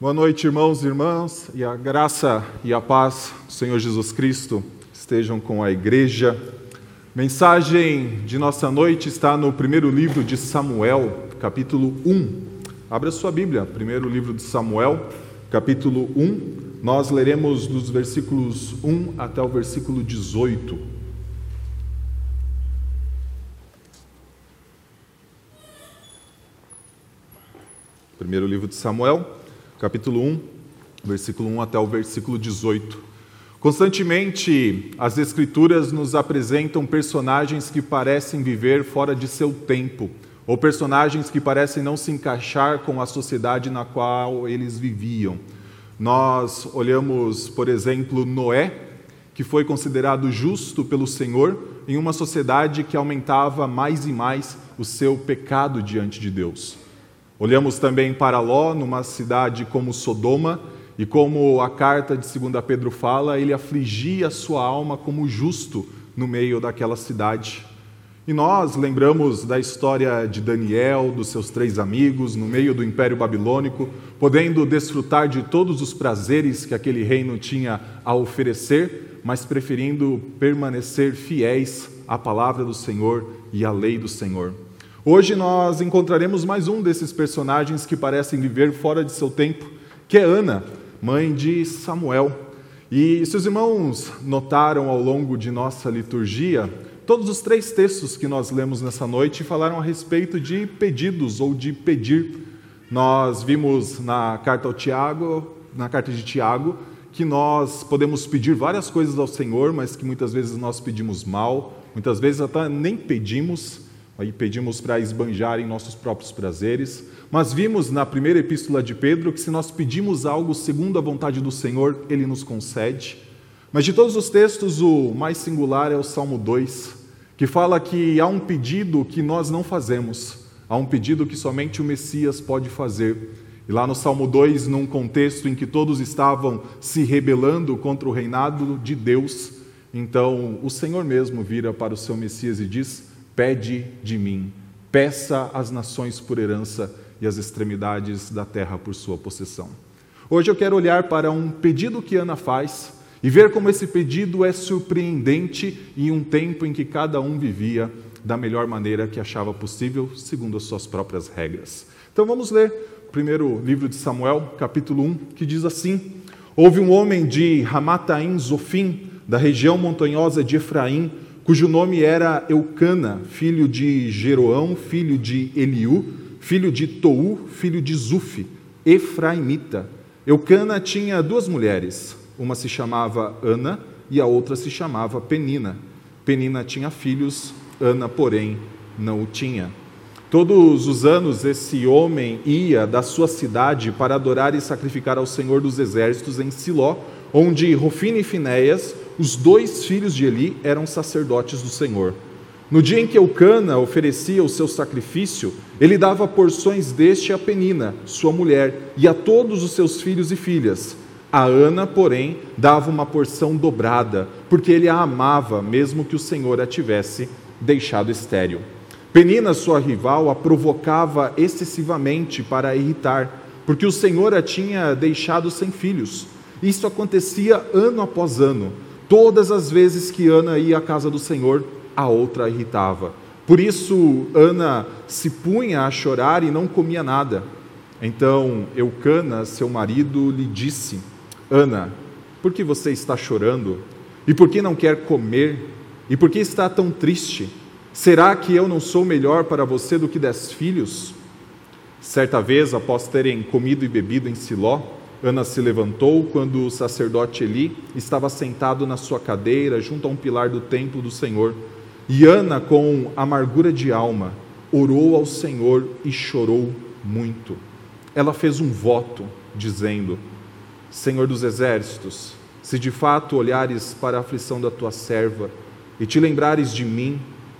Boa noite, irmãos e irmãs, e a graça e a paz do Senhor Jesus Cristo estejam com a igreja. Mensagem de nossa noite está no primeiro livro de Samuel, capítulo 1. Abra sua Bíblia, primeiro livro de Samuel, capítulo 1. Nós leremos dos versículos 1 até o versículo 18. Primeiro livro de Samuel, capítulo 1, versículo 1 até o versículo 18. Constantemente, as Escrituras nos apresentam personagens que parecem viver fora de seu tempo, ou personagens que parecem não se encaixar com a sociedade na qual eles viviam. Nós olhamos, por exemplo, Noé, que foi considerado justo pelo Senhor em uma sociedade que aumentava mais e mais o seu pecado diante de Deus. Olhamos também para Ló, numa cidade como Sodoma, e como a carta de 2 Pedro fala, ele afligia sua alma como justo no meio daquela cidade. E nós lembramos da história de Daniel, dos seus três amigos, no meio do Império Babilônico, podendo desfrutar de todos os prazeres que aquele reino tinha a oferecer, mas preferindo permanecer fiéis à palavra do Senhor e à lei do Senhor. Hoje nós encontraremos mais um desses personagens que parecem viver fora de seu tempo, que é Ana, mãe de Samuel. E se os irmãos notaram ao longo de nossa liturgia, todos os três textos que nós lemos nessa noite falaram a respeito de pedidos ou de pedir. Nós vimos na carta ao Tiago, na carta de Tiago, que nós podemos pedir várias coisas ao Senhor, mas que muitas vezes nós pedimos mal, muitas vezes até nem pedimos. Aí pedimos para esbanjar em nossos próprios prazeres. Mas vimos na primeira epístola de Pedro que se nós pedimos algo segundo a vontade do Senhor, ele nos concede. Mas de todos os textos, o mais singular é o Salmo 2, que fala que há um pedido que nós não fazemos, há um pedido que somente o Messias pode fazer. E lá no Salmo 2, num contexto em que todos estavam se rebelando contra o reinado de Deus, então o Senhor mesmo vira para o seu Messias e diz: Pede de mim, peça às nações por herança e as extremidades da terra por sua possessão. Hoje eu quero olhar para um pedido que Ana faz e ver como esse pedido é surpreendente em um tempo em que cada um vivia da melhor maneira que achava possível, segundo as suas próprias regras. Então vamos ler o primeiro livro de Samuel, capítulo 1, que diz assim: Houve um homem de Ramataim Zofim, da região montanhosa de Efraim, cujo nome era Eucana, filho de Jeroão, filho de Eliú, filho de Tou, filho de Zufi, Efraimita. Eucana tinha duas mulheres, uma se chamava Ana e a outra se chamava Penina. Penina tinha filhos, Ana, porém, não o tinha. Todos os anos esse homem ia da sua cidade para adorar e sacrificar ao Senhor dos Exércitos em Siló, onde Rofine e Finéias, os dois filhos de Eli eram sacerdotes do Senhor. No dia em que Eucana oferecia o seu sacrifício, ele dava porções deste a Penina, sua mulher, e a todos os seus filhos e filhas. A Ana, porém, dava uma porção dobrada, porque ele a amava, mesmo que o Senhor a tivesse deixado estéril. Penina, sua rival, a provocava excessivamente para irritar, porque o Senhor a tinha deixado sem filhos. Isso acontecia ano após ano. Todas as vezes que Ana ia à casa do Senhor, a outra a irritava. Por isso, Ana se punha a chorar e não comia nada. Então, Eucana, seu marido, lhe disse: Ana, por que você está chorando? E por que não quer comer? E por que está tão triste? Será que eu não sou melhor para você do que dez filhos? Certa vez, após terem comido e bebido em Siló, Ana se levantou quando o sacerdote Eli estava sentado na sua cadeira junto a um pilar do templo do Senhor. E Ana, com amargura de alma, orou ao Senhor e chorou muito. Ela fez um voto, dizendo: Senhor dos exércitos, se de fato olhares para a aflição da tua serva e te lembrares de mim,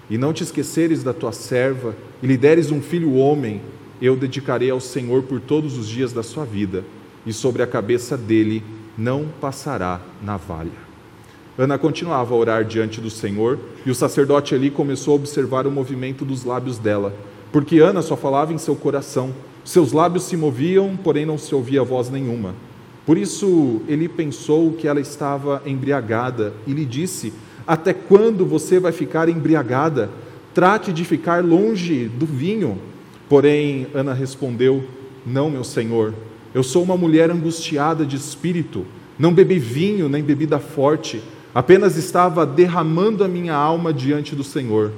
e não te esqueceres da tua serva, e lhe deres um filho homem, eu dedicarei ao Senhor por todos os dias da sua vida e sobre a cabeça dele não passará navalha. Ana continuava a orar diante do Senhor, e o sacerdote ali começou a observar o movimento dos lábios dela, porque Ana só falava em seu coração, Seus lábios se moviam, porém não se ouvia voz nenhuma. Por isso ele pensou que ela estava embriagada e lhe disse: Até quando você vai ficar embriagada? Trate de ficar longe do vinho. Porém, Ana respondeu: Não, meu senhor, eu sou uma mulher angustiada de espírito. Não bebi vinho nem bebida forte, apenas estava derramando a minha alma diante do Senhor.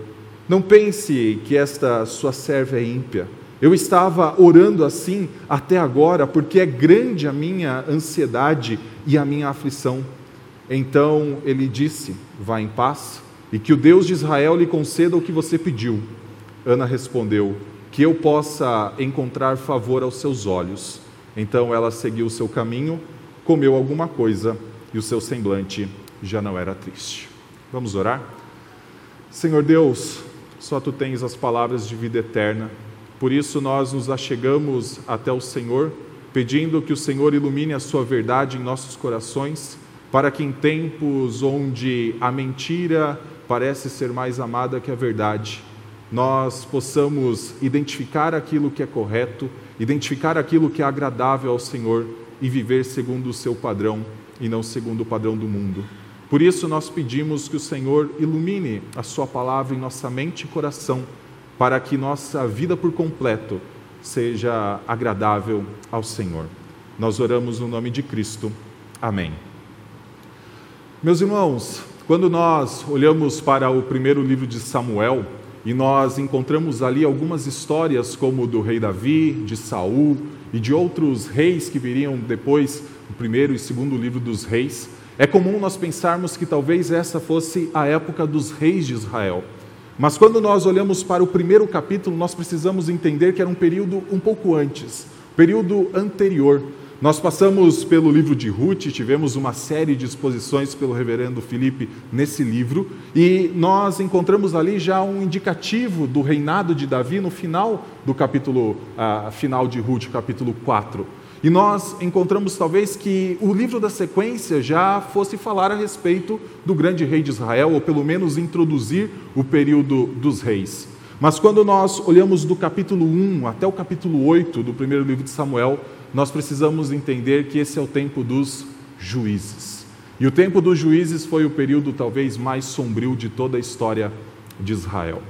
Não pense que esta sua serva é ímpia. Eu estava orando assim até agora, porque é grande a minha ansiedade e a minha aflição. Então ele disse: Vá em paz, e que o Deus de Israel lhe conceda o que você pediu. Ana respondeu: Que eu possa encontrar favor aos seus olhos. Então ela seguiu o seu caminho, comeu alguma coisa e o seu semblante já não era triste. Vamos orar? Senhor Deus, só tu tens as palavras de vida eterna. Por isso nós nos achegamos até o Senhor, pedindo que o Senhor ilumine a sua verdade em nossos corações, para que em tempos onde a mentira parece ser mais amada que a verdade, nós possamos identificar aquilo que é correto, identificar aquilo que é agradável ao Senhor e viver segundo o seu padrão e não segundo o padrão do mundo. Por isso nós pedimos que o Senhor ilumine a sua palavra em nossa mente e coração para que nossa vida por completo seja agradável ao Senhor. Nós oramos no nome de Cristo. Amém. Meus irmãos, quando nós olhamos para o primeiro livro de Samuel e nós encontramos ali algumas histórias como do rei Davi, de Saul e de outros reis que viriam depois, o primeiro e segundo livro dos reis, é comum nós pensarmos que talvez essa fosse a época dos reis de Israel. Mas quando nós olhamos para o primeiro capítulo, nós precisamos entender que era um período um pouco antes, período anterior. Nós passamos pelo livro de Ruth, tivemos uma série de exposições pelo reverendo Felipe nesse livro, e nós encontramos ali já um indicativo do reinado de Davi no final do capítulo uh, final de Ruth, capítulo 4. E nós encontramos talvez que o livro da sequência já fosse falar a respeito do grande rei de Israel, ou pelo menos introduzir o período dos reis. Mas quando nós olhamos do capítulo 1 até o capítulo 8 do primeiro livro de Samuel, nós precisamos entender que esse é o tempo dos juízes. E o tempo dos juízes foi o período talvez mais sombrio de toda a história de Israel.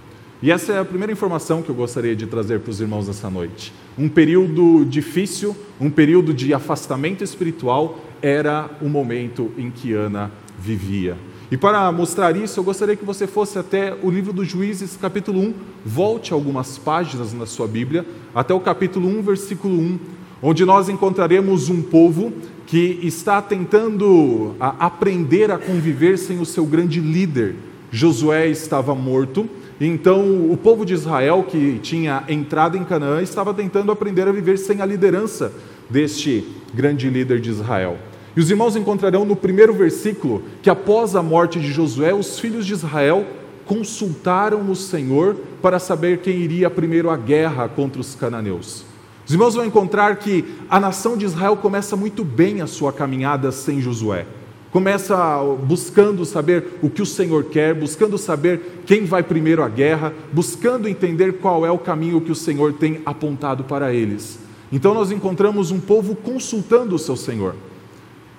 E essa é a primeira informação que eu gostaria de trazer para os irmãos nessa noite. Um período difícil, um período de afastamento espiritual, era o momento em que Ana vivia. E para mostrar isso, eu gostaria que você fosse até o livro dos Juízes, capítulo 1, volte algumas páginas na sua Bíblia, até o capítulo 1, versículo 1, onde nós encontraremos um povo que está tentando aprender a conviver sem o seu grande líder. Josué estava morto então, o povo de Israel, que tinha entrado em Canaã, estava tentando aprender a viver sem a liderança deste grande líder de Israel. E os irmãos encontrarão no primeiro versículo que, após a morte de Josué, os filhos de Israel consultaram o Senhor para saber quem iria primeiro à guerra contra os cananeus. Os irmãos vão encontrar que a nação de Israel começa muito bem a sua caminhada sem Josué. Começa buscando saber o que o Senhor quer, buscando saber quem vai primeiro à guerra, buscando entender qual é o caminho que o Senhor tem apontado para eles. Então nós encontramos um povo consultando o seu Senhor.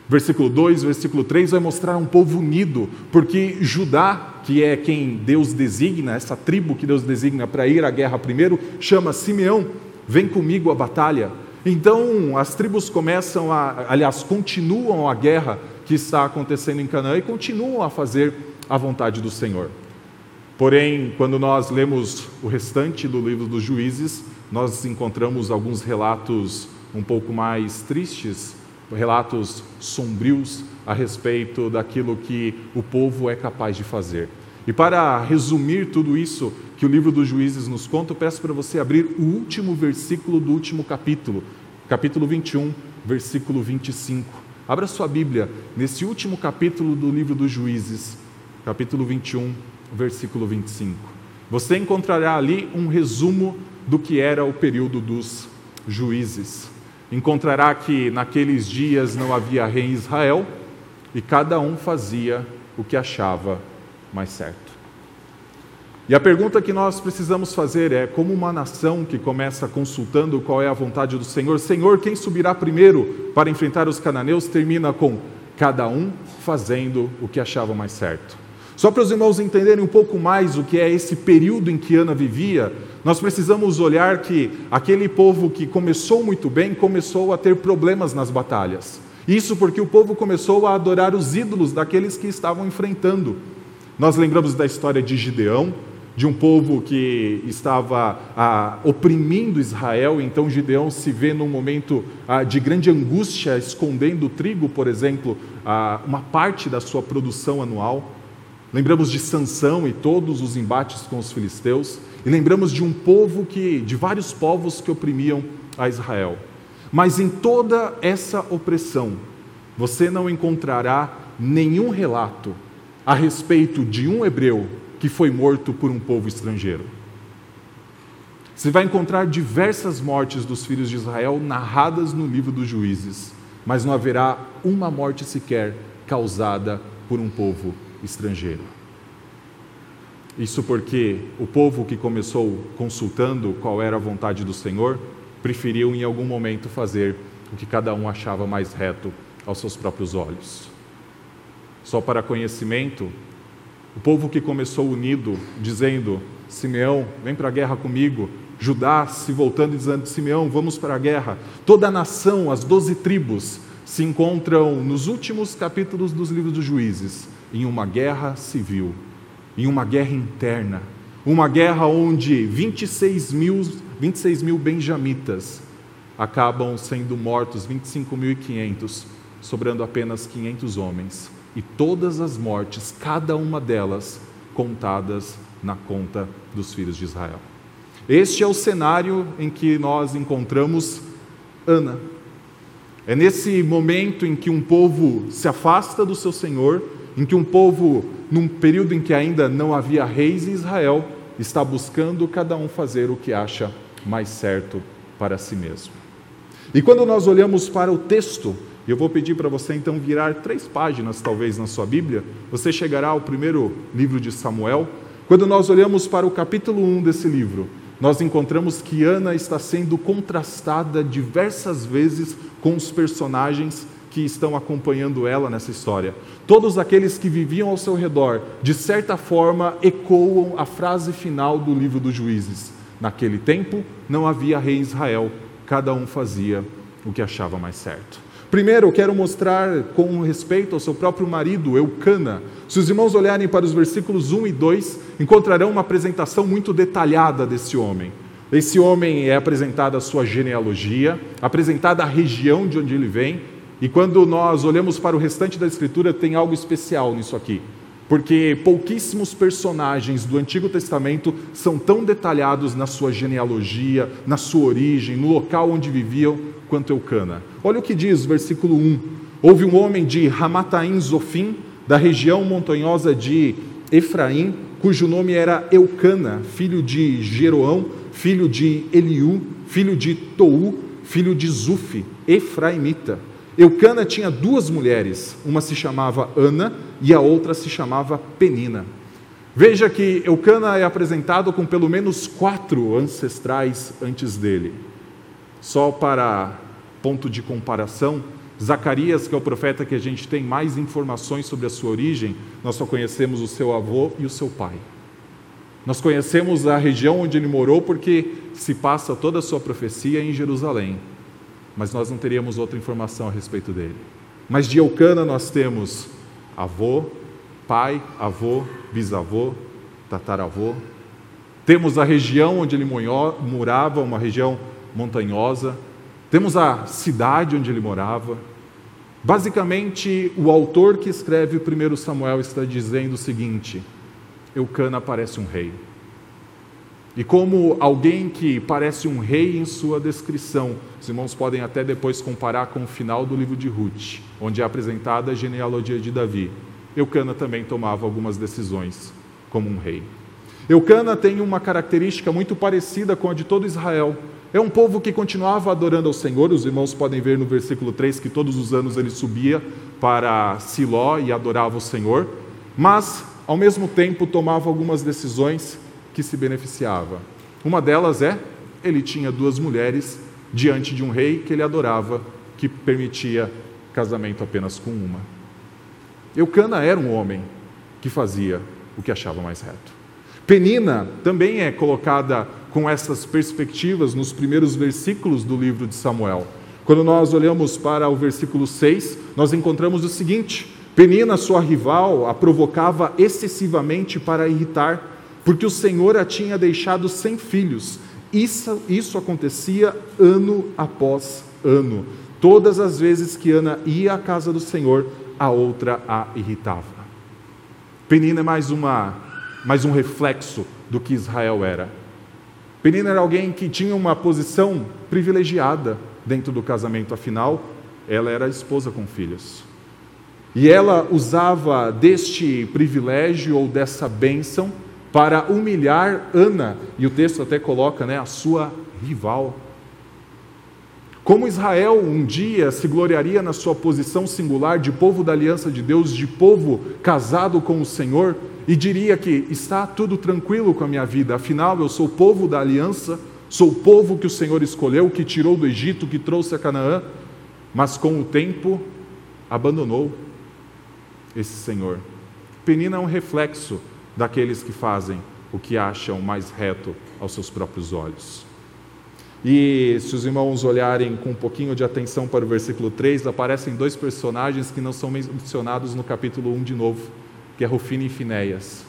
Versículo 2, versículo 3 vai mostrar um povo unido, porque Judá, que é quem Deus designa, essa tribo que Deus designa para ir à guerra primeiro, chama Simeão, vem comigo à batalha. Então as tribos começam a, aliás, continuam a guerra que está acontecendo em Canaã e continuam a fazer a vontade do Senhor. Porém, quando nós lemos o restante do livro dos Juízes, nós encontramos alguns relatos um pouco mais tristes, relatos sombrios a respeito daquilo que o povo é capaz de fazer. E para resumir tudo isso que o livro dos Juízes nos conta, eu peço para você abrir o último versículo do último capítulo, capítulo 21, versículo 25. Abra sua Bíblia nesse último capítulo do livro dos Juízes, capítulo 21, versículo 25. Você encontrará ali um resumo do que era o período dos juízes. Encontrará que naqueles dias não havia rei em Israel e cada um fazia o que achava mais certo. E a pergunta que nós precisamos fazer é: como uma nação que começa consultando qual é a vontade do Senhor, Senhor, quem subirá primeiro para enfrentar os cananeus, termina com cada um fazendo o que achava mais certo. Só para os irmãos entenderem um pouco mais o que é esse período em que Ana vivia, nós precisamos olhar que aquele povo que começou muito bem começou a ter problemas nas batalhas. Isso porque o povo começou a adorar os ídolos daqueles que estavam enfrentando. Nós lembramos da história de Gideão, de um povo que estava ah, oprimindo Israel, então Gideão se vê num momento ah, de grande angústia, escondendo o trigo, por exemplo, ah, uma parte da sua produção anual. Lembramos de Sansão e todos os embates com os filisteus, e lembramos de um povo que, de vários povos que oprimiam a Israel. Mas em toda essa opressão, você não encontrará nenhum relato a respeito de um hebreu que foi morto por um povo estrangeiro. Você vai encontrar diversas mortes dos filhos de Israel narradas no livro dos juízes, mas não haverá uma morte sequer causada por um povo estrangeiro. Isso porque o povo que começou consultando qual era a vontade do Senhor, preferiu em algum momento fazer o que cada um achava mais reto aos seus próprios olhos. Só para conhecimento, o povo que começou unido, dizendo: Simeão, vem para a guerra comigo. Judá se voltando e dizendo: Simeão, vamos para a guerra. Toda a nação, as doze tribos, se encontram nos últimos capítulos dos livros dos juízes, em uma guerra civil, em uma guerra interna, uma guerra onde 26 mil, 26 mil benjamitas acabam sendo mortos, 25.500, sobrando apenas 500 homens e todas as mortes, cada uma delas contadas na conta dos filhos de Israel. Este é o cenário em que nós encontramos Ana. É nesse momento em que um povo se afasta do seu Senhor, em que um povo, num período em que ainda não havia reis em Israel, está buscando cada um fazer o que acha mais certo para si mesmo. E quando nós olhamos para o texto eu vou pedir para você então virar três páginas, talvez, na sua Bíblia. Você chegará ao primeiro livro de Samuel. Quando nós olhamos para o capítulo 1 desse livro, nós encontramos que Ana está sendo contrastada diversas vezes com os personagens que estão acompanhando ela nessa história. Todos aqueles que viviam ao seu redor, de certa forma, ecoam a frase final do livro dos Juízes. Naquele tempo não havia rei Israel, cada um fazia o que achava mais certo. Primeiro, eu quero mostrar com respeito ao seu próprio marido, Eucana. Se os irmãos olharem para os versículos 1 e 2, encontrarão uma apresentação muito detalhada desse homem. Esse homem é apresentada a sua genealogia, apresentada a região de onde ele vem, e quando nós olhamos para o restante da Escritura, tem algo especial nisso aqui porque pouquíssimos personagens do Antigo Testamento são tão detalhados na sua genealogia, na sua origem, no local onde viviam, quanto Eucana. Olha o que diz, versículo 1. Houve um homem de Ramataim Zofim, da região montanhosa de Efraim, cujo nome era Eucana, filho de Jeroão, filho de Eliú, filho de Tou, filho de Zufi, Efraimita. Eucana tinha duas mulheres, uma se chamava Ana e a outra se chamava Penina. Veja que Eucana é apresentado com pelo menos quatro ancestrais antes dele. Só para ponto de comparação, Zacarias, que é o profeta que a gente tem mais informações sobre a sua origem, nós só conhecemos o seu avô e o seu pai. Nós conhecemos a região onde ele morou porque se passa toda a sua profecia em Jerusalém, mas nós não teríamos outra informação a respeito dele. Mas de Eucana nós temos avô, pai, avô, bisavô, tataravô. Temos a região onde ele morava, uma região montanhosa. Temos a cidade onde ele morava. Basicamente, o autor que escreve o primeiro Samuel está dizendo o seguinte: Eucana parece um rei. E como alguém que parece um rei em sua descrição, os irmãos podem até depois comparar com o final do livro de Ruth, onde é apresentada a genealogia de Davi. Eucana também tomava algumas decisões como um rei. Eucana tem uma característica muito parecida com a de todo Israel. É um povo que continuava adorando ao Senhor, os irmãos podem ver no versículo 3 que todos os anos ele subia para Siló e adorava o Senhor, mas ao mesmo tempo tomava algumas decisões que se beneficiava. Uma delas é, ele tinha duas mulheres diante de um rei que ele adorava, que permitia casamento apenas com uma. Eucana era um homem que fazia o que achava mais reto. Penina também é colocada com essas perspectivas nos primeiros versículos do livro de Samuel. Quando nós olhamos para o versículo 6, nós encontramos o seguinte: Penina, sua rival, a provocava excessivamente para irritar, porque o Senhor a tinha deixado sem filhos. Isso, isso acontecia ano após ano. Todas as vezes que Ana ia à casa do Senhor, a outra a irritava. Penina é mais, uma, mais um reflexo do que Israel era. Penina era alguém que tinha uma posição privilegiada dentro do casamento, afinal, ela era esposa com filhos. E ela usava deste privilégio ou dessa bênção para humilhar Ana, e o texto até coloca né, a sua rival. Como Israel um dia se gloriaria na sua posição singular de povo da aliança de Deus, de povo casado com o Senhor, e diria que está tudo tranquilo com a minha vida, afinal eu sou povo da aliança, sou povo que o Senhor escolheu, que tirou do Egito, que trouxe a Canaã, mas com o tempo abandonou esse Senhor. Penina é um reflexo daqueles que fazem o que acham mais reto aos seus próprios olhos. E se os irmãos olharem com um pouquinho de atenção para o versículo 3, aparecem dois personagens que não são mencionados no capítulo 1 de novo, que é Rufino e Finéias,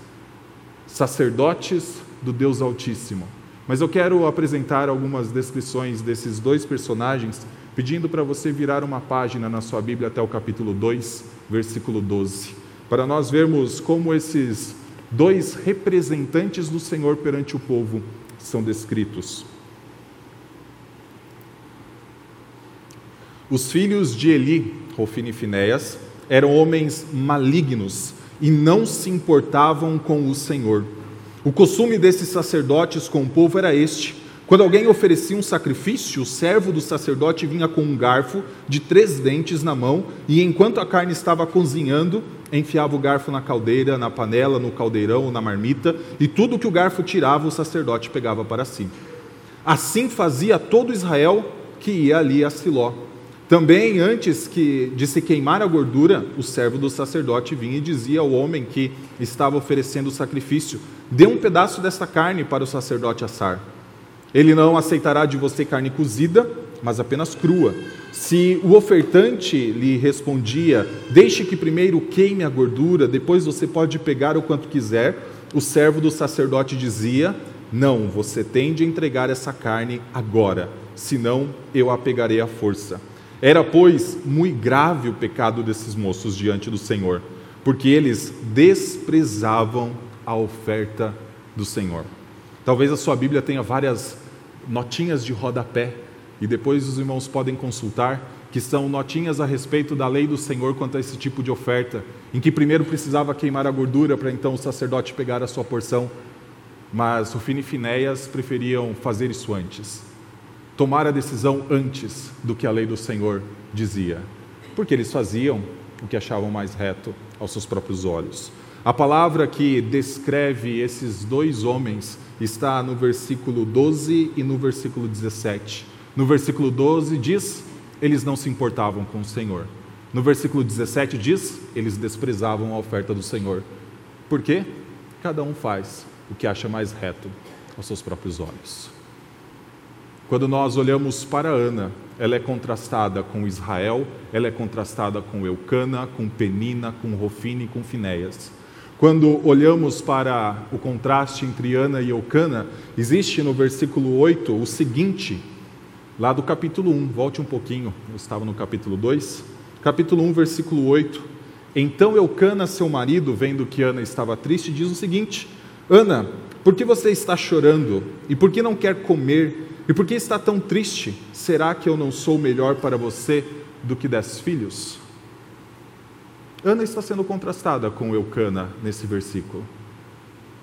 sacerdotes do Deus Altíssimo. Mas eu quero apresentar algumas descrições desses dois personagens, pedindo para você virar uma página na sua Bíblia até o capítulo 2, versículo 12, para nós vermos como esses dois representantes do Senhor perante o povo são descritos. Os filhos de Eli, Rofine e Finéias, eram homens malignos e não se importavam com o Senhor. O costume desses sacerdotes com o povo era este: quando alguém oferecia um sacrifício, o servo do sacerdote vinha com um garfo de três dentes na mão e, enquanto a carne estava cozinhando, enfiava o garfo na caldeira, na panela, no caldeirão, na marmita, e tudo que o garfo tirava, o sacerdote pegava para si. Assim fazia todo Israel que ia ali a Siló. Também, antes que, de se queimar a gordura, o servo do sacerdote vinha e dizia ao homem que estava oferecendo o sacrifício: Dê um pedaço dessa carne para o sacerdote assar. Ele não aceitará de você carne cozida, mas apenas crua. Se o ofertante lhe respondia: Deixe que primeiro queime a gordura, depois você pode pegar o quanto quiser, o servo do sacerdote dizia: Não, você tem de entregar essa carne agora, senão eu a pegarei à força. Era, pois, muito grave o pecado desses moços diante do Senhor, porque eles desprezavam a oferta do Senhor. Talvez a sua Bíblia tenha várias notinhas de rodapé, e depois os irmãos podem consultar, que são notinhas a respeito da lei do Senhor quanto a esse tipo de oferta, em que primeiro precisava queimar a gordura para então o sacerdote pegar a sua porção, mas Rufino e Finéias preferiam fazer isso antes tomar a decisão antes do que a lei do Senhor dizia, porque eles faziam o que achavam mais reto aos seus próprios olhos. A palavra que descreve esses dois homens está no versículo 12 e no versículo 17. No versículo 12 diz: eles não se importavam com o Senhor. No versículo 17 diz: eles desprezavam a oferta do Senhor. Por quê? Cada um faz o que acha mais reto aos seus próprios olhos. Quando nós olhamos para Ana, ela é contrastada com Israel, ela é contrastada com Eucana, com Penina, com Rofine e com Finéias. Quando olhamos para o contraste entre Ana e Eucana, existe no versículo 8 o seguinte, lá do capítulo 1, volte um pouquinho, eu estava no capítulo 2, capítulo 1, versículo 8. Então Eucana, seu marido, vendo que Ana estava triste, diz o seguinte: Ana, por que você está chorando? E por que não quer comer? E por que está tão triste? Será que eu não sou melhor para você do que dez filhos? Ana está sendo contrastada com Eucana nesse versículo.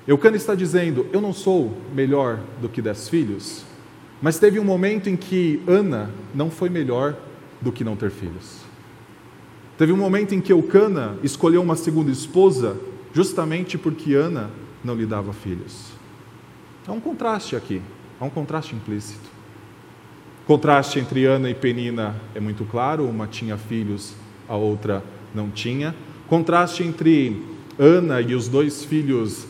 Eucana está dizendo: Eu não sou melhor do que dez filhos. Mas teve um momento em que Ana não foi melhor do que não ter filhos. Teve um momento em que Eucana escolheu uma segunda esposa, justamente porque Ana não lhe dava filhos. Há um contraste aqui, há um contraste implícito. O contraste entre Ana e Penina é muito claro, uma tinha filhos, a outra não tinha. O contraste entre Ana e os dois filhos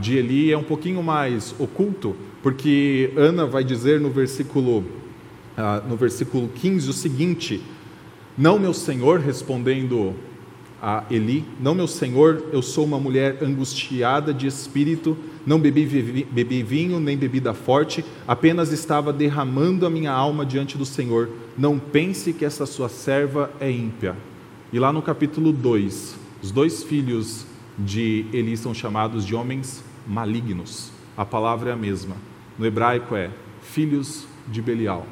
de Eli é um pouquinho mais oculto, porque Ana vai dizer no versículo, ah, no versículo 15 o seguinte: Não, meu senhor, respondendo a Eli: Não, meu senhor, eu sou uma mulher angustiada de espírito, não bebi, bebi vinho nem bebida forte, apenas estava derramando a minha alma diante do Senhor. Não pense que essa sua serva é ímpia. E lá no capítulo 2, os dois filhos de Eli são chamados de homens malignos. A palavra é a mesma. No hebraico é filhos de Belial.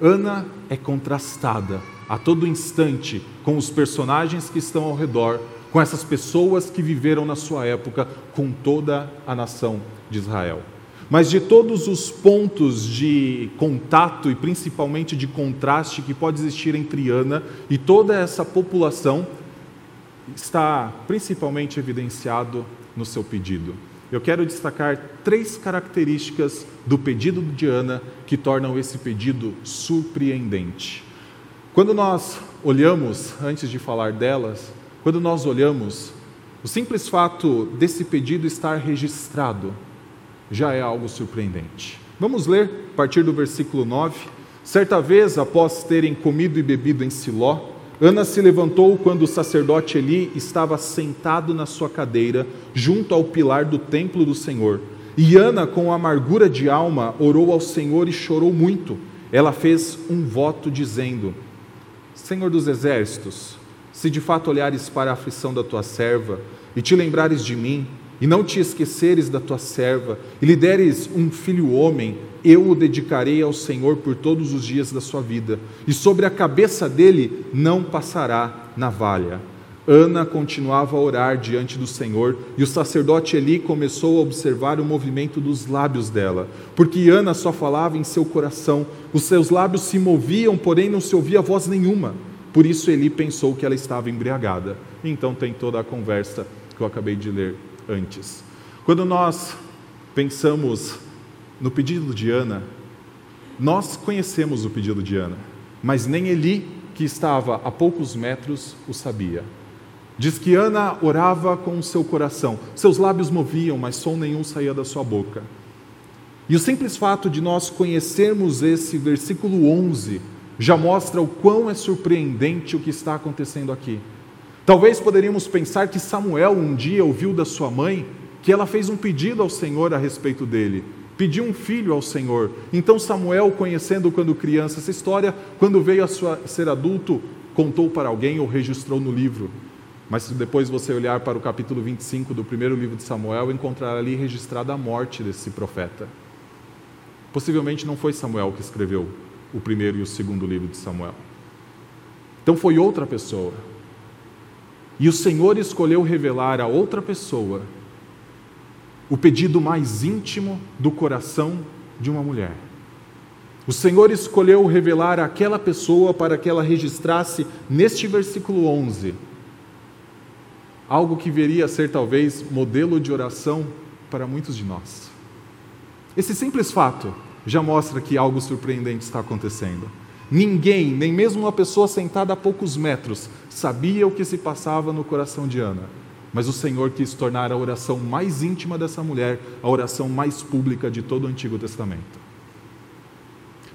Ana é contrastada a todo instante com os personagens que estão ao redor, com essas pessoas que viveram na sua época, com toda a nação de Israel. Mas de todos os pontos de contato e principalmente de contraste que pode existir entre Ana e toda essa população, está principalmente evidenciado no seu pedido. Eu quero destacar três características do pedido de Ana que tornam esse pedido surpreendente. Quando nós olhamos, antes de falar delas, quando nós olhamos, o simples fato desse pedido estar registrado já é algo surpreendente. Vamos ler a partir do versículo 9. Certa vez, após terem comido e bebido em Siló, Ana se levantou quando o sacerdote Eli estava sentado na sua cadeira, junto ao pilar do templo do Senhor. E Ana, com amargura de alma, orou ao Senhor e chorou muito. Ela fez um voto dizendo: Senhor dos exércitos, se de fato olhares para a aflição da tua serva e te lembrares de mim, e não te esqueceres da tua serva, e lhe deres um filho homem, eu o dedicarei ao Senhor por todos os dias da sua vida, e sobre a cabeça dele não passará navalha. Ana continuava a orar diante do Senhor, e o sacerdote Eli começou a observar o movimento dos lábios dela, porque Ana só falava em seu coração, os seus lábios se moviam, porém não se ouvia voz nenhuma. Por isso Eli pensou que ela estava embriagada. Então tem toda a conversa que eu acabei de ler antes. Quando nós pensamos no pedido de Ana, nós conhecemos o pedido de Ana, mas nem Eli, que estava a poucos metros, o sabia. Diz que Ana orava com o seu coração, seus lábios moviam, mas som nenhum saía da sua boca. E o simples fato de nós conhecermos esse versículo 11 já mostra o quão é surpreendente o que está acontecendo aqui. Talvez poderíamos pensar que Samuel um dia ouviu da sua mãe que ela fez um pedido ao Senhor a respeito dele, pediu um filho ao Senhor. Então Samuel, conhecendo quando criança essa história, quando veio a sua, ser adulto, contou para alguém ou registrou no livro. Mas se depois você olhar para o capítulo 25 do primeiro livro de Samuel, encontrará ali registrada a morte desse profeta. Possivelmente não foi Samuel que escreveu o primeiro e o segundo livro de Samuel. Então foi outra pessoa. E o Senhor escolheu revelar a outra pessoa o pedido mais íntimo do coração de uma mulher. O Senhor escolheu revelar àquela pessoa para que ela registrasse neste versículo 11 algo que viria a ser talvez modelo de oração para muitos de nós. Esse simples fato já mostra que algo surpreendente está acontecendo. Ninguém, nem mesmo uma pessoa sentada a poucos metros, sabia o que se passava no coração de Ana. Mas o Senhor quis tornar a oração mais íntima dessa mulher a oração mais pública de todo o Antigo Testamento.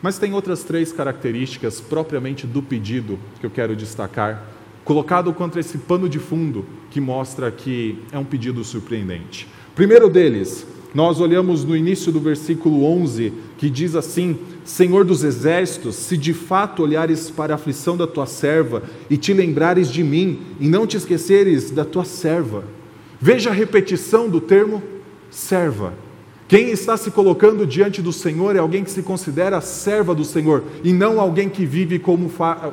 Mas tem outras três características propriamente do pedido que eu quero destacar colocado contra esse pano de fundo que mostra que é um pedido surpreendente. Primeiro deles, nós olhamos no início do versículo 11, que diz assim: Senhor dos exércitos, se de fato olhares para a aflição da tua serva e te lembrares de mim e não te esqueceres da tua serva. Veja a repetição do termo serva. Quem está se colocando diante do Senhor é alguém que se considera serva do Senhor e não alguém que vive como,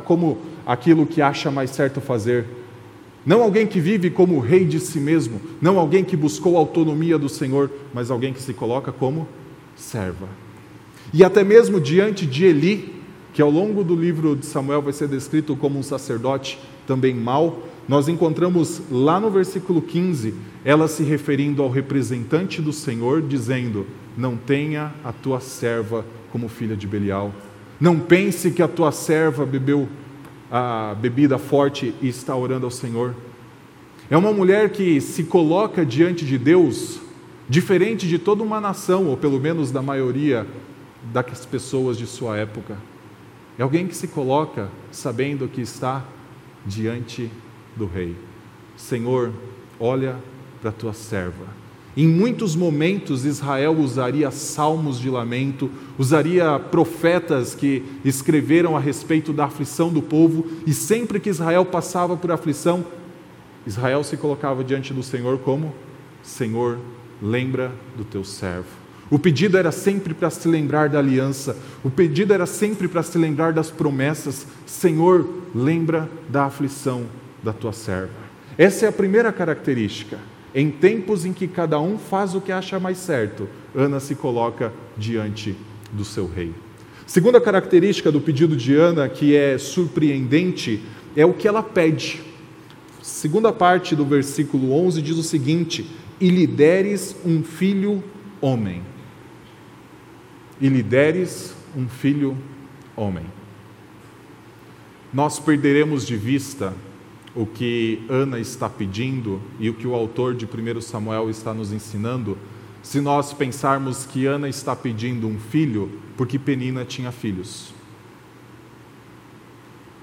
como aquilo que acha mais certo fazer. Não alguém que vive como rei de si mesmo, não alguém que buscou a autonomia do Senhor, mas alguém que se coloca como serva. E até mesmo diante de Eli, que ao longo do livro de Samuel vai ser descrito como um sacerdote também mau, nós encontramos lá no versículo 15 ela se referindo ao representante do Senhor, dizendo: não tenha a tua serva como filha de Belial. Não pense que a tua serva bebeu a bebida forte e está orando ao Senhor. É uma mulher que se coloca diante de Deus diferente de toda uma nação, ou pelo menos da maioria das pessoas de sua época. É alguém que se coloca sabendo que está diante do Rei. Senhor, olha para a tua serva. Em muitos momentos, Israel usaria salmos de lamento, usaria profetas que escreveram a respeito da aflição do povo, e sempre que Israel passava por aflição, Israel se colocava diante do Senhor como: Senhor, lembra do teu servo. O pedido era sempre para se lembrar da aliança, o pedido era sempre para se lembrar das promessas. Senhor, lembra da aflição da tua serva. Essa é a primeira característica. Em tempos em que cada um faz o que acha mais certo, Ana se coloca diante do seu rei. Segunda característica do pedido de Ana, que é surpreendente, é o que ela pede. Segunda parte do versículo 11 diz o seguinte: E lhe deres um filho homem. E lhe deres um filho homem. Nós perderemos de vista o que Ana está pedindo e o que o autor de 1 Samuel está nos ensinando, se nós pensarmos que Ana está pedindo um filho porque Penina tinha filhos.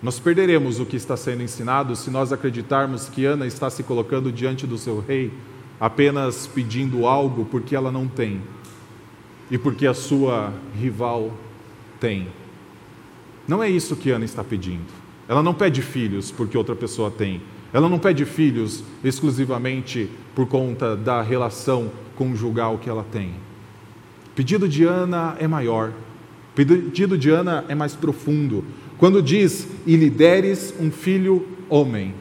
Nós perderemos o que está sendo ensinado se nós acreditarmos que Ana está se colocando diante do seu rei apenas pedindo algo porque ela não tem e porque a sua rival tem. Não é isso que Ana está pedindo. Ela não pede filhos porque outra pessoa tem. Ela não pede filhos exclusivamente por conta da relação conjugal que ela tem. O pedido de Ana é maior. O pedido de Ana é mais profundo. Quando diz, e lhe deres um filho homem.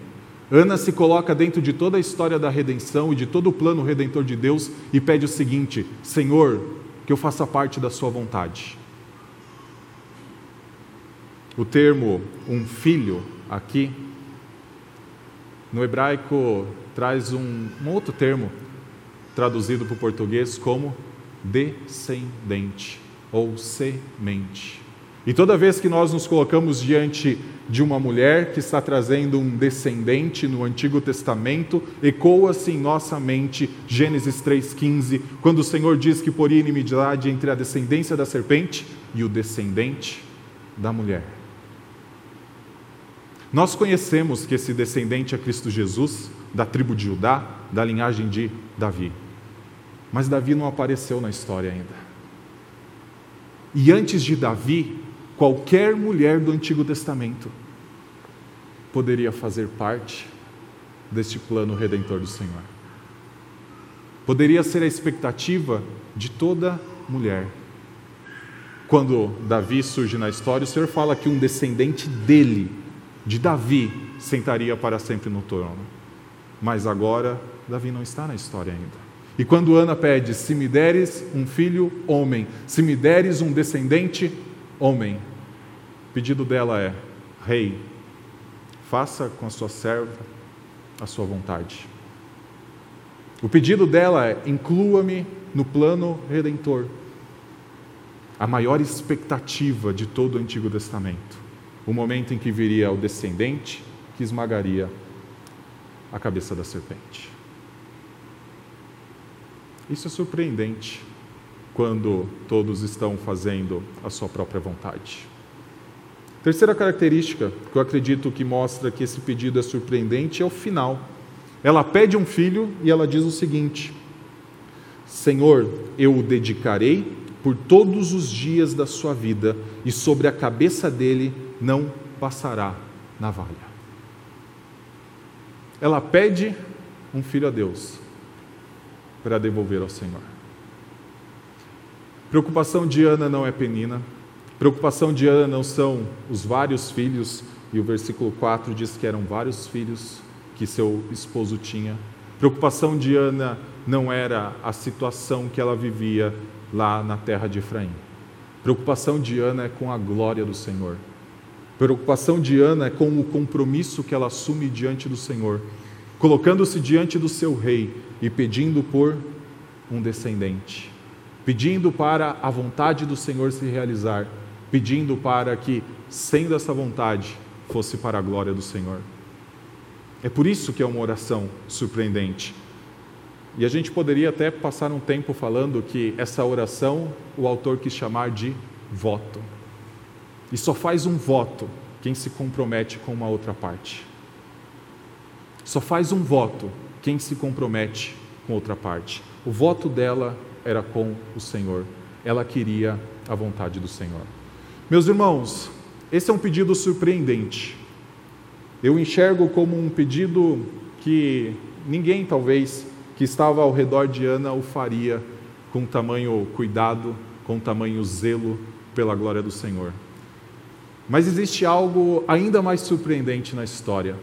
Ana se coloca dentro de toda a história da redenção e de todo o plano redentor de Deus e pede o seguinte: Senhor, que eu faça parte da Sua vontade. O termo um filho aqui, no hebraico, traz um, um outro termo, traduzido para o português como descendente ou semente. E toda vez que nós nos colocamos diante de uma mulher que está trazendo um descendente no Antigo Testamento, ecoa-se em nossa mente Gênesis 3,15, quando o Senhor diz que poria inimizade entre a descendência da serpente e o descendente da mulher. Nós conhecemos que esse descendente é Cristo Jesus, da tribo de Judá, da linhagem de Davi. Mas Davi não apareceu na história ainda. E antes de Davi, qualquer mulher do Antigo Testamento poderia fazer parte deste plano redentor do Senhor. Poderia ser a expectativa de toda mulher. Quando Davi surge na história, o Senhor fala que um descendente dele de Davi sentaria para sempre no trono. Mas agora, Davi não está na história ainda. E quando Ana pede: Se me deres um filho, homem, se me deres um descendente, homem, o pedido dela é: Rei, faça com a sua serva a sua vontade. O pedido dela é: inclua-me no plano redentor. A maior expectativa de todo o Antigo Testamento o momento em que viria o descendente que esmagaria a cabeça da serpente. Isso é surpreendente quando todos estão fazendo a sua própria vontade. Terceira característica que eu acredito que mostra que esse pedido é surpreendente é o final. Ela pede um filho e ela diz o seguinte: Senhor, eu o dedicarei por todos os dias da sua vida, e sobre a cabeça dele não passará navalha. Ela pede um filho a Deus para devolver ao Senhor. Preocupação de Ana não é penina, preocupação de Ana não são os vários filhos, e o versículo 4 diz que eram vários filhos que seu esposo tinha. Preocupação de Ana não era a situação que ela vivia lá na terra de Efraim. Preocupação de Ana é com a glória do Senhor preocupação de Ana é com o compromisso que ela assume diante do Senhor, colocando-se diante do seu rei e pedindo por um descendente. pedindo para a vontade do Senhor se realizar, pedindo para que, sendo essa vontade, fosse para a glória do Senhor. É por isso que é uma oração surpreendente. E a gente poderia até passar um tempo falando que essa oração o autor quis chamar de voto. E só faz um voto quem se compromete com uma outra parte. Só faz um voto quem se compromete com outra parte. O voto dela era com o Senhor. Ela queria a vontade do Senhor. Meus irmãos, esse é um pedido surpreendente. Eu enxergo como um pedido que ninguém, talvez, que estava ao redor de Ana o faria com tamanho cuidado, com tamanho zelo pela glória do Senhor. Mas existe algo ainda mais surpreendente na história,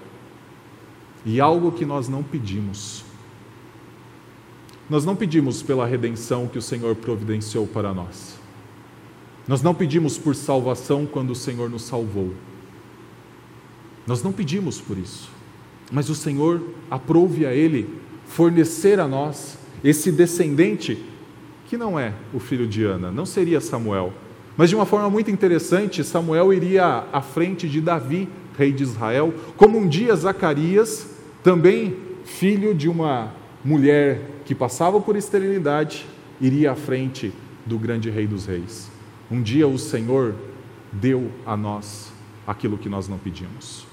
e algo que nós não pedimos. Nós não pedimos pela redenção que o Senhor providenciou para nós. Nós não pedimos por salvação quando o Senhor nos salvou. Nós não pedimos por isso. Mas o Senhor aprove a Ele fornecer a nós esse descendente que não é o filho de Ana, não seria Samuel. Mas de uma forma muito interessante, Samuel iria à frente de Davi, rei de Israel, como um dia Zacarias, também filho de uma mulher que passava por esterilidade, iria à frente do grande rei dos reis. Um dia o Senhor deu a nós aquilo que nós não pedimos.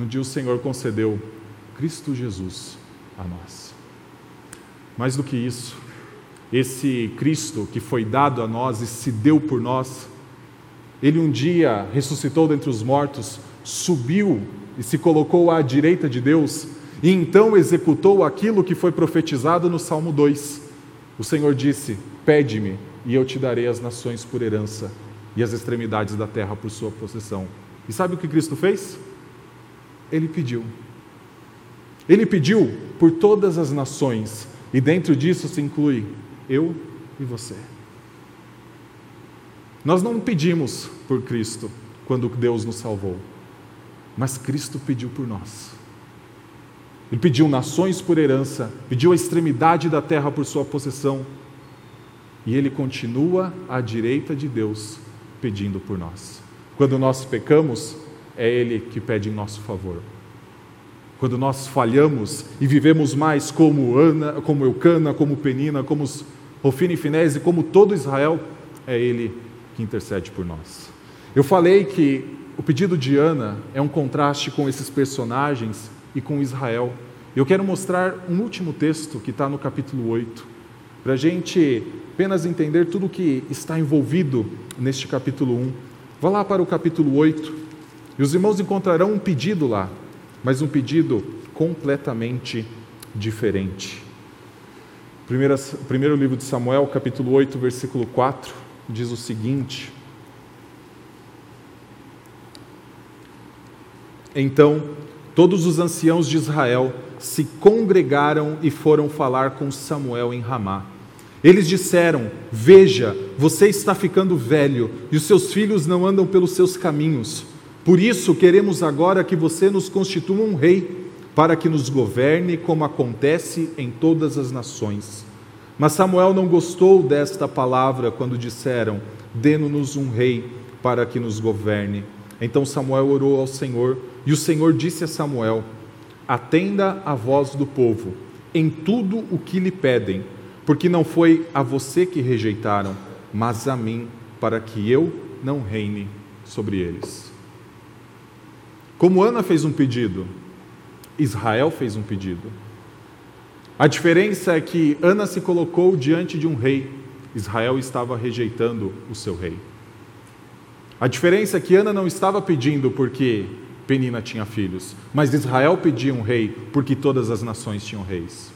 Um dia o Senhor concedeu Cristo Jesus a nós. Mais do que isso, esse Cristo que foi dado a nós e se deu por nós, ele um dia ressuscitou dentre os mortos, subiu e se colocou à direita de Deus, e então executou aquilo que foi profetizado no Salmo 2. O Senhor disse: Pede-me, e eu te darei as nações por herança, e as extremidades da terra por sua possessão. E sabe o que Cristo fez? Ele pediu. Ele pediu por todas as nações, e dentro disso se inclui eu e você. Nós não pedimos por Cristo quando Deus nos salvou, mas Cristo pediu por nós. Ele pediu nações por herança, pediu a extremidade da terra por sua possessão, e ele continua à direita de Deus pedindo por nós. Quando nós pecamos, é ele que pede em nosso favor. Quando nós falhamos e vivemos mais como Ana, como Eucana, como Penina, como Rofina e Finese, como todo Israel, é ele que intercede por nós. Eu falei que o pedido de Ana é um contraste com esses personagens e com Israel. Eu quero mostrar um último texto que está no capítulo 8, para a gente apenas entender tudo o que está envolvido neste capítulo 1. Vá lá para o capítulo 8, e os irmãos encontrarão um pedido lá, mas um pedido completamente diferente. Primeiro, primeiro livro de Samuel, capítulo 8, versículo 4, diz o seguinte: Então todos os anciãos de Israel se congregaram e foram falar com Samuel em Ramá. Eles disseram: Veja, você está ficando velho e os seus filhos não andam pelos seus caminhos. Por isso queremos agora que você nos constitua um rei, para que nos governe como acontece em todas as nações. Mas Samuel não gostou desta palavra quando disseram: Dê-nos um rei para que nos governe. Então Samuel orou ao Senhor, e o Senhor disse a Samuel: Atenda a voz do povo em tudo o que lhe pedem, porque não foi a você que rejeitaram, mas a mim, para que eu não reine sobre eles. Como Ana fez um pedido, Israel fez um pedido. A diferença é que Ana se colocou diante de um rei, Israel estava rejeitando o seu rei. A diferença é que Ana não estava pedindo porque Penina tinha filhos, mas Israel pedia um rei porque todas as nações tinham reis.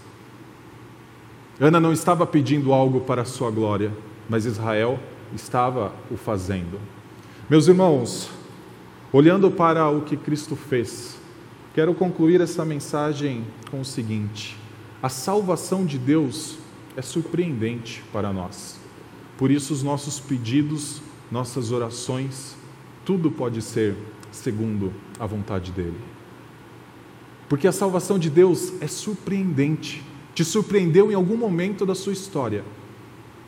Ana não estava pedindo algo para a sua glória, mas Israel estava o fazendo. Meus irmãos, olhando para o que Cristo fez, quero concluir essa mensagem com o seguinte: a salvação de Deus é surpreendente para nós. Por isso, os nossos pedidos, nossas orações, tudo pode ser segundo a vontade dele. Porque a salvação de Deus é surpreendente. Te surpreendeu em algum momento da sua história.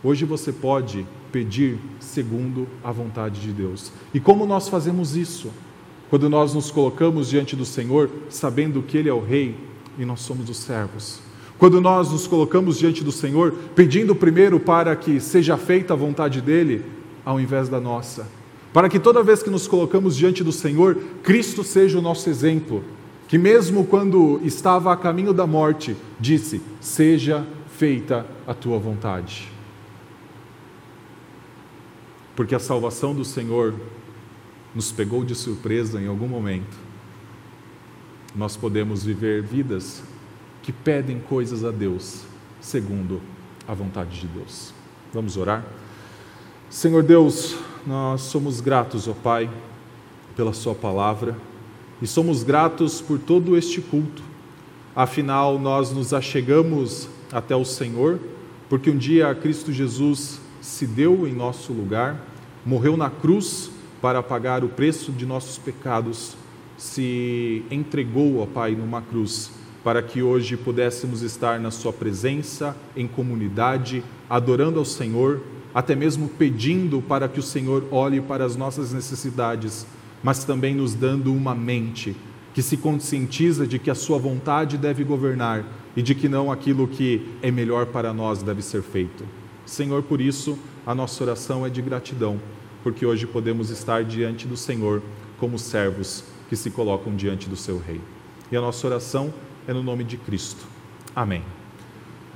hoje você pode pedir segundo a vontade de Deus. E como nós fazemos isso? Quando nós nos colocamos diante do Senhor, sabendo que Ele é o Rei e nós somos os servos. Quando nós nos colocamos diante do Senhor, pedindo primeiro para que seja feita a vontade dEle, ao invés da nossa. Para que toda vez que nos colocamos diante do Senhor, Cristo seja o nosso exemplo. Que mesmo quando estava a caminho da morte, disse: Seja feita a tua vontade. Porque a salvação do Senhor nos pegou de surpresa em algum momento. Nós podemos viver vidas que pedem coisas a Deus, segundo a vontade de Deus. Vamos orar? Senhor Deus, nós somos gratos, ó Pai, pela Sua palavra e somos gratos por todo este culto. Afinal, nós nos achegamos até o Senhor, porque um dia Cristo Jesus se deu em nosso lugar, morreu na cruz para pagar o preço de nossos pecados, se entregou, ó Pai, numa cruz para que hoje pudéssemos estar na Sua presença, em comunidade, adorando ao Senhor, até mesmo pedindo para que o Senhor olhe para as nossas necessidades, mas também nos dando uma mente que se conscientiza de que a Sua vontade deve governar e de que não aquilo que é melhor para nós deve ser feito. Senhor, por isso, a nossa oração é de gratidão, porque hoje podemos estar diante do Senhor como servos que se colocam diante do Seu Rei. E a nossa oração é no nome de Cristo. Amém.